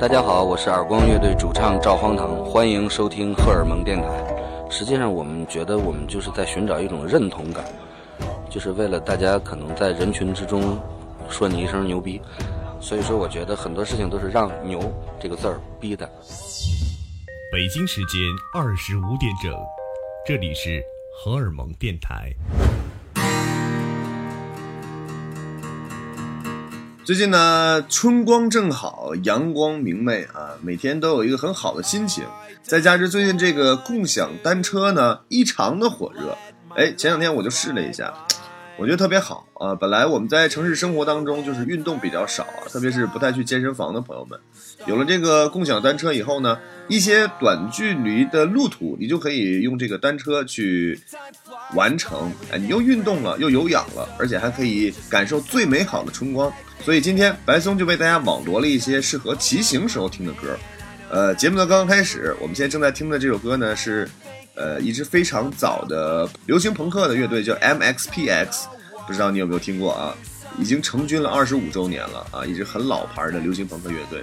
大家好，我是耳光乐队主唱赵荒唐，欢迎收听荷尔蒙电台。实际上，我们觉得我们就是在寻找一种认同感，就是为了大家可能在人群之中说你一声牛逼。所以说，我觉得很多事情都是让“牛”这个字儿逼的。北京时间二十五点整，这里是荷尔蒙电台。最近呢，春光正好，阳光明媚啊，每天都有一个很好的心情。再加之最近这个共享单车呢，异常的火热。哎，前两天我就试了一下，我觉得特别好啊。本来我们在城市生活当中就是运动比较少啊，特别是不太去健身房的朋友们，有了这个共享单车以后呢，一些短距离的路途，你就可以用这个单车去完成。哎，你又运动了，又有氧了，而且还可以感受最美好的春光。所以今天白松就为大家网罗了一些适合骑行时候听的歌。呃，节目呢刚刚开始，我们现在正在听的这首歌呢是，呃，一支非常早的流行朋克的乐队叫 MXPX，不知道你有没有听过啊？已经成军了二十五周年了啊，一支很老牌的流行朋克乐队。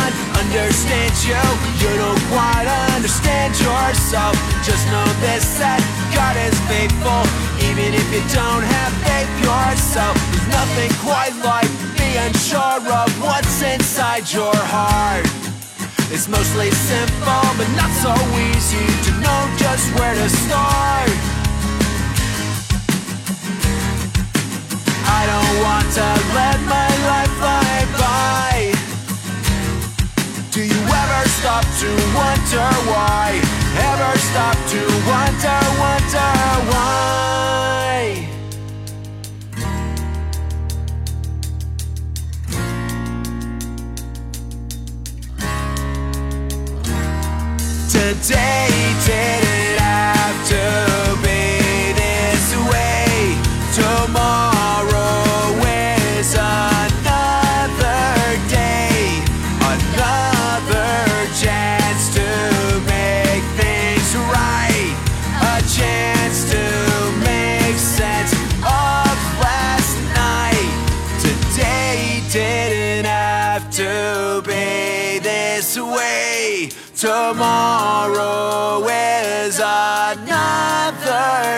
understands you. You don't quite understand yourself. Just know this that God is faithful, even if you don't have faith yourself. There's nothing quite like being sure of what's inside your heart. It's mostly simple, but not so easy to know just where to start. I don't want to let my life fly by. Stop to wonder why? Ever stop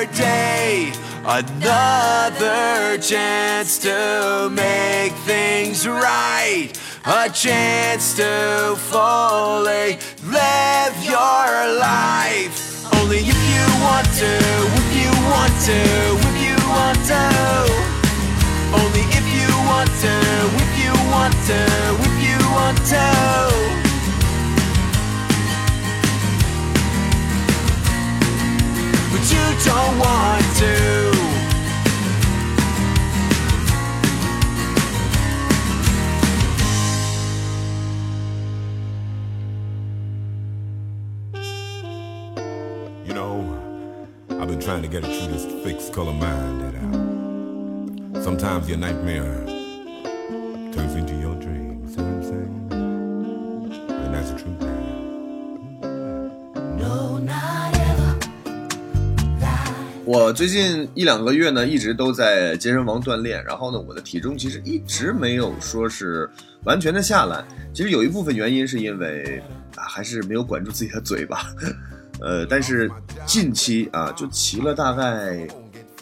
day, another chance to make things right, a chance to fully live your life. Only if you want to, if you want to, if you want to. Only if you want to, if you want to, if you want to. Don't want to. You know, I've been trying to get it through this fixed color mind sometimes your nightmare turns into your dream. 我最近一两个月呢，一直都在健身房锻炼，然后呢，我的体重其实一直没有说是完全的下来。其实有一部分原因是因为啊，还是没有管住自己的嘴巴。呃，但是近期啊，就骑了大概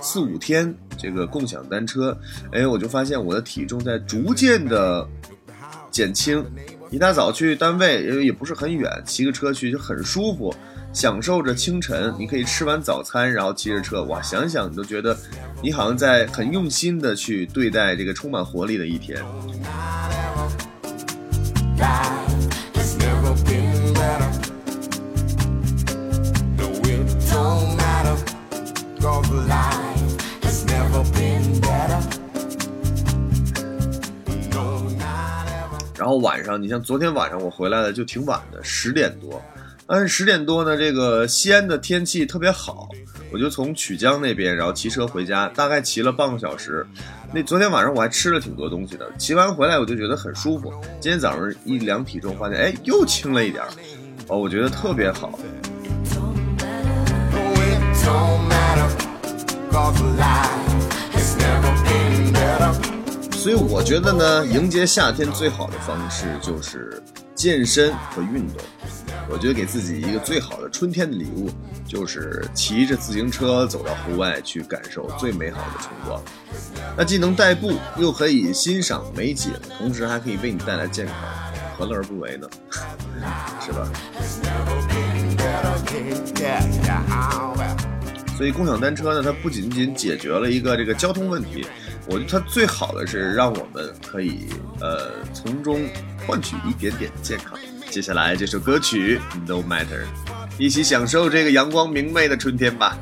四五天这个共享单车，哎，我就发现我的体重在逐渐的减轻。一大早去单位，因为也不是很远，骑个车去就很舒服，享受着清晨。你可以吃完早餐，然后骑着车，哇，想想你都觉得你好像在很用心的去对待这个充满活力的一天。Ever. 后晚上，你像昨天晚上我回来的就挺晚的，十点多。但是十点多呢，这个西安的天气特别好，我就从曲江那边，然后骑车回家，大概骑了半个小时。那昨天晚上我还吃了挺多东西的，骑完回来我就觉得很舒服。今天早上一量体重，发现哎又轻了一点，哦，我觉得特别好。Oh, it don't matter, 所以我觉得呢，迎接夏天最好的方式就是健身和运动。我觉得给自己一个最好的春天的礼物，就是骑着自行车走到户外去感受最美好的春光。那既能代步，又可以欣赏美景，同时还可以为你带来健康，何乐而不为呢？是吧？所以共享单车呢，它不仅仅解决了一个这个交通问题，我觉得它最好的是让我们可以呃从中换取一点点健康。接下来这首歌曲《No Matter》，一起享受这个阳光明媚的春天吧。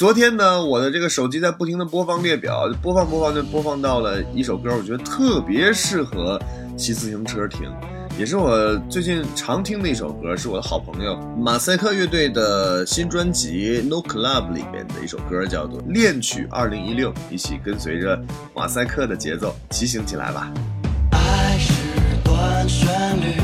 昨天呢，我的这个手机在不停的播放列表，播放播放就播放到了一首歌，我觉得特别适合骑自行车听，也是我最近常听的一首歌，是我的好朋友马赛克乐队的新专辑《No Club》里面的一首歌，叫做《恋曲二零一六》，一起跟随着马赛克的节奏骑行起来吧。爱是段旋律，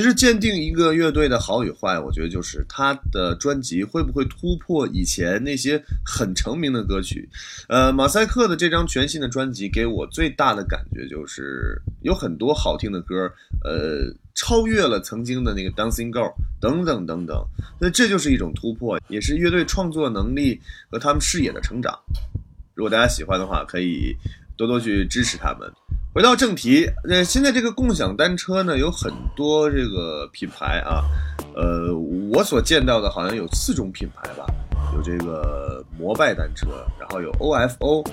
其实鉴定一个乐队的好与坏，我觉得就是他的专辑会不会突破以前那些很成名的歌曲。呃，马赛克的这张全新的专辑给我最大的感觉就是有很多好听的歌，呃，超越了曾经的那个 Dancing Girl 等等等等。那这就是一种突破，也是乐队创作能力和他们视野的成长。如果大家喜欢的话，可以多多去支持他们。回到正题，呃，现在这个共享单车呢，有很多这个品牌啊，呃，我所见到的好像有四种品牌吧，有这个摩拜单车，然后有 OFO，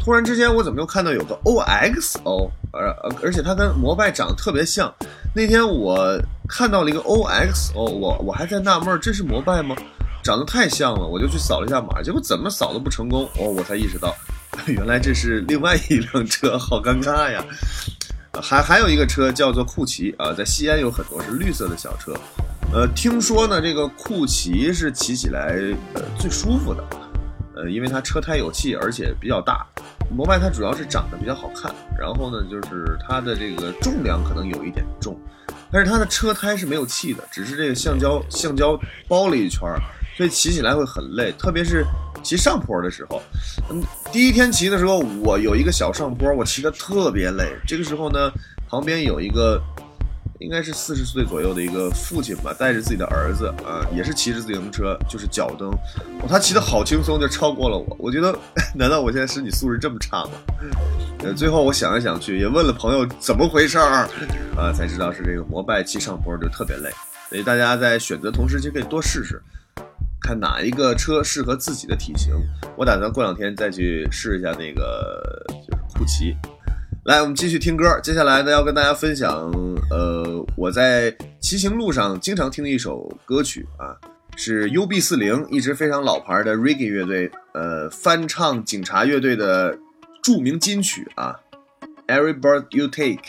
突然之间我怎么又看到有个 OXO，而而且它跟摩拜长得特别像。那天我看到了一个 OXO，我我还在纳闷，这是摩拜吗？长得太像了，我就去扫了一下码，结果怎么扫都不成功，哦，我才意识到。原来这是另外一辆车，好尴尬呀！还还有一个车叫做酷骑啊，在西安有很多是绿色的小车。呃，听说呢，这个酷骑是骑起来呃最舒服的，呃，因为它车胎有气，而且比较大。摩拜它主要是长得比较好看，然后呢，就是它的这个重量可能有一点重，但是它的车胎是没有气的，只是这个橡胶橡胶包了一圈儿，所以骑起来会很累，特别是。骑上坡的时候，嗯，第一天骑的时候，我有一个小上坡，我骑得特别累。这个时候呢，旁边有一个应该是四十岁左右的一个父亲吧，带着自己的儿子啊，也是骑着自行车，就是脚蹬，他骑得好轻松，就超过了我。我觉得，难道我现在身体素质这么差吗？呃，最后我想来想去，也问了朋友怎么回事儿，啊，才知道是这个摩拜骑上坡就特别累，所以大家在选择同时期可以多试试。看哪一个车适合自己的体型，我打算过两天再去试一下那个就是酷骑。来，我们继续听歌。接下来呢，要跟大家分享，呃，我在骑行路上经常听的一首歌曲啊，是 UB 四零，一支非常老牌的 Reggae 乐队，呃，翻唱警察乐队的著名金曲啊，Every Bird You Take。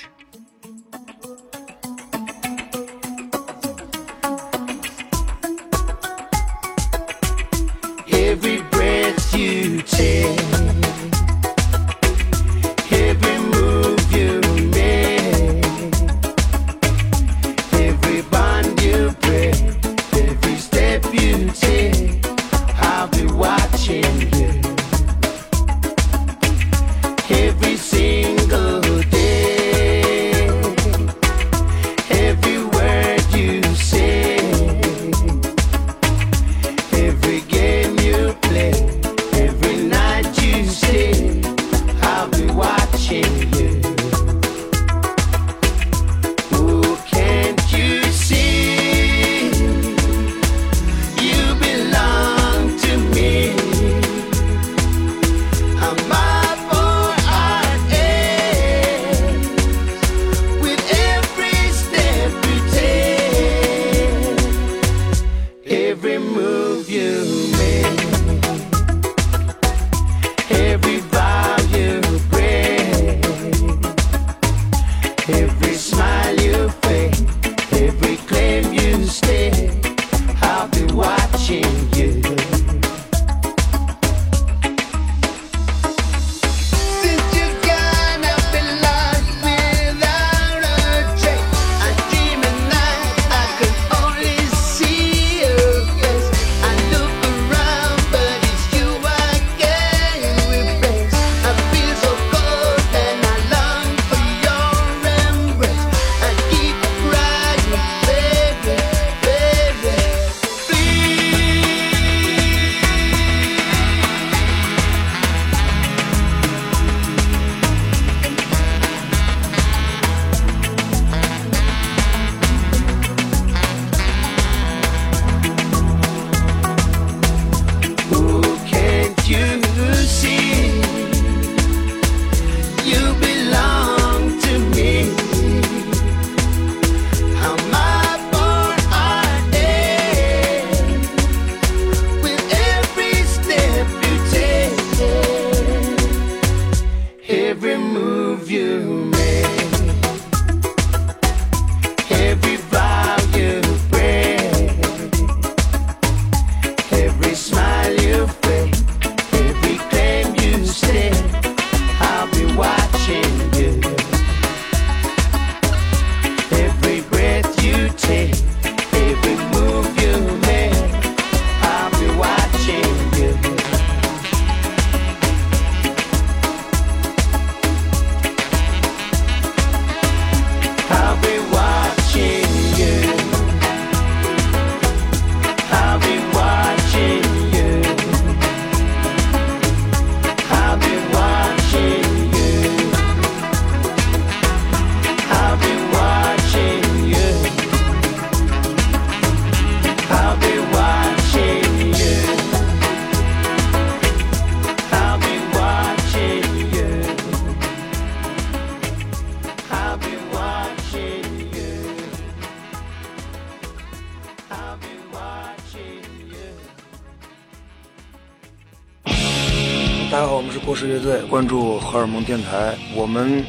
大家好，我们是过时乐队，关注荷尔蒙电台。我们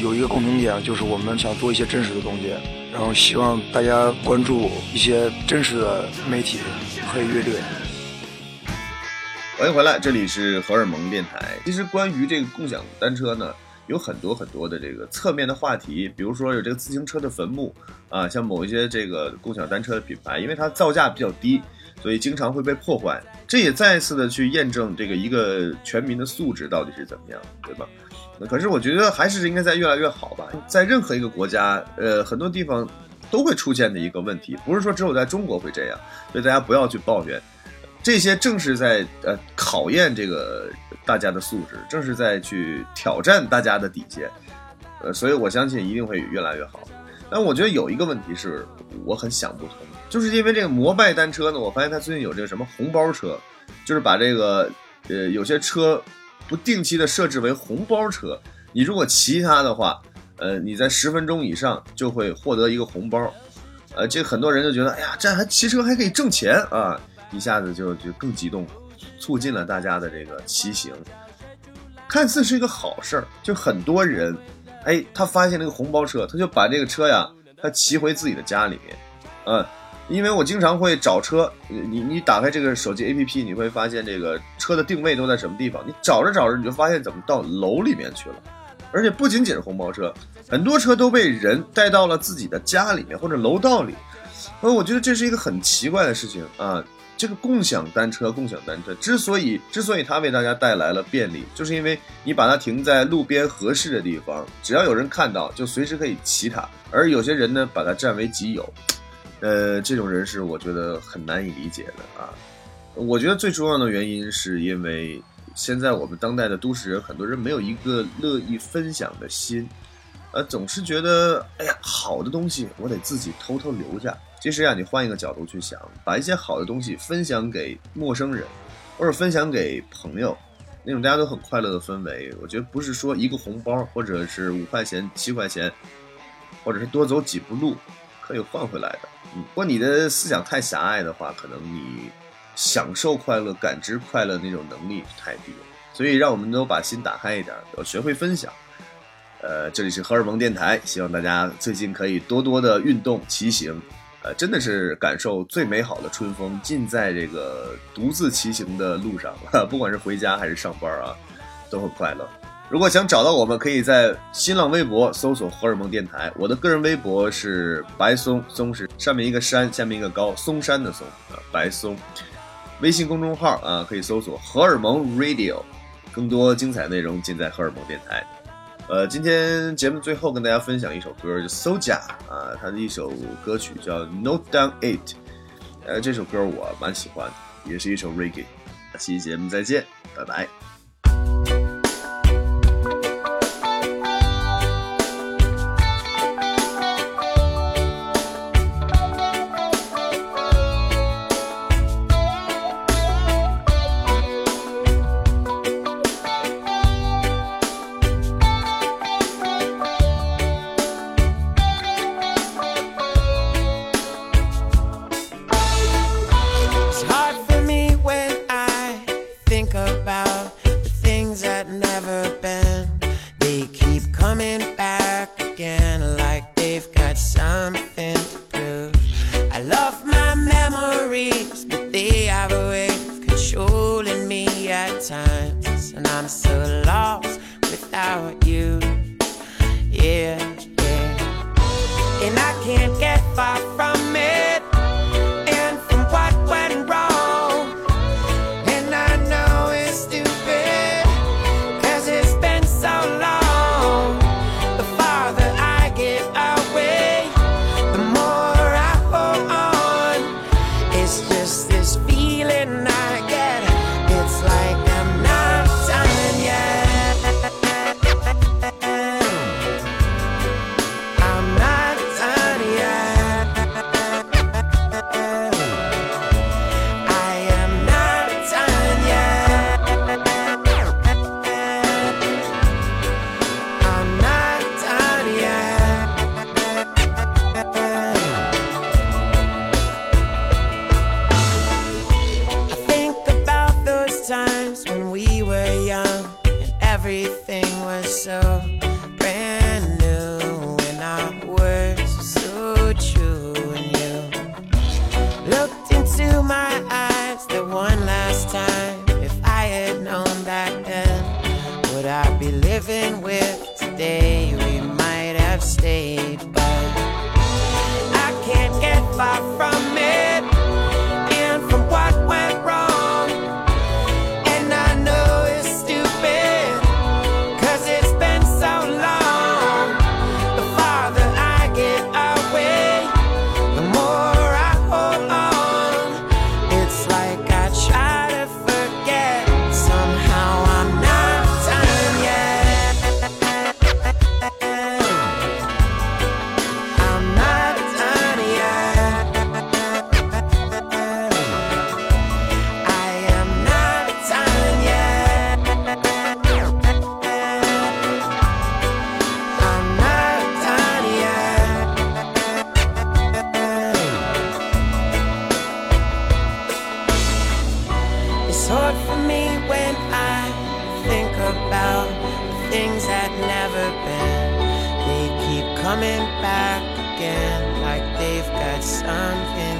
有一个共同点，就是我们想做一些真实的东西，然后希望大家关注一些真实的媒体和乐队。欢迎回来，这里是荷尔蒙电台。其实关于这个共享单车呢，有很多很多的这个侧面的话题，比如说有这个自行车的坟墓啊，像某一些这个共享单车的品牌，因为它造价比较低，所以经常会被破坏。这也再一次的去验证这个一个全民的素质到底是怎么样，对吧？可是我觉得还是应该在越来越好吧。在任何一个国家，呃，很多地方都会出现的一个问题，不是说只有在中国会这样，所以大家不要去抱怨。这些正是在呃考验这个大家的素质，正是在去挑战大家的底线，呃，所以我相信一定会越来越好。但我觉得有一个问题是我很想不通，就是因为这个摩拜单车呢，我发现它最近有这个什么红包车，就是把这个呃有些车不定期的设置为红包车，你如果骑它的话，呃，你在十分钟以上就会获得一个红包，呃，这很多人就觉得，哎呀，这还骑车还可以挣钱啊。一下子就就更激动，促进了大家的这个骑行，看似是一个好事儿。就很多人，哎，他发现那个红包车，他就把这个车呀，他骑回自己的家里面。嗯，因为我经常会找车，你你打开这个手机 APP，你会发现这个车的定位都在什么地方。你找着找着，你就发现怎么到楼里面去了。而且不仅仅是红包车，很多车都被人带到了自己的家里面或者楼道里。所以我觉得这是一个很奇怪的事情啊。这个共享单车，共享单车之所以之所以它为大家带来了便利，就是因为你把它停在路边合适的地方，只要有人看到，就随时可以骑它。而有些人呢，把它占为己有，呃，这种人是我觉得很难以理解的啊。我觉得最重要的原因是因为现在我们当代的都市人，很多人没有一个乐意分享的心，呃，总是觉得，哎呀，好的东西我得自己偷偷留下。其实啊，你换一个角度去想，把一些好的东西分享给陌生人，或者分享给朋友，那种大家都很快乐的氛围，我觉得不是说一个红包，或者是五块钱、七块钱，或者是多走几步路可以换回来的。嗯，如果你的思想太狭隘的话，可能你享受快乐、感知快乐那种能力太低了。所以，让我们都把心打开一点，要学会分享。呃，这里是荷尔蒙电台，希望大家最近可以多多的运动、骑行。呃，真的是感受最美好的春风，尽在这个独自骑行的路上，不管是回家还是上班啊，都很快乐。如果想找到我们，可以在新浪微博搜索“荷尔蒙电台”，我的个人微博是白松松是上面一个山，下面一个高，松山的松啊，白松。微信公众号啊，可以搜索“荷尔蒙 Radio”，更多精彩内容尽在荷尔蒙电台。呃，今天节目最后跟大家分享一首歌，就 Soja 啊，他的一首歌曲叫 Note Down It 呃，这首歌我蛮喜欢，也是一首 Reggae。下期节目再见，拜拜。never been. mistake, but I can't get far again like they've got something.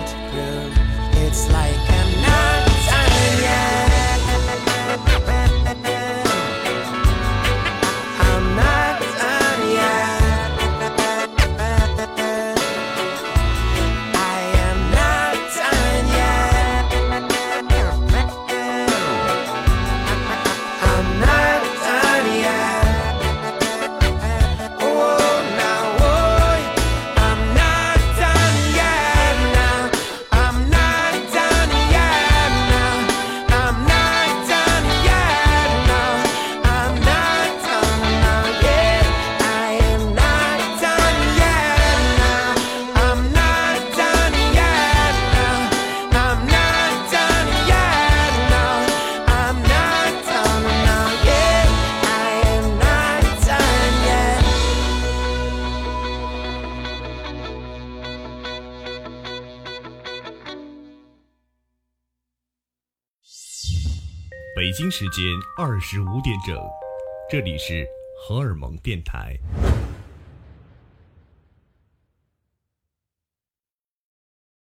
时间二十五点整这里是荷尔蒙电台。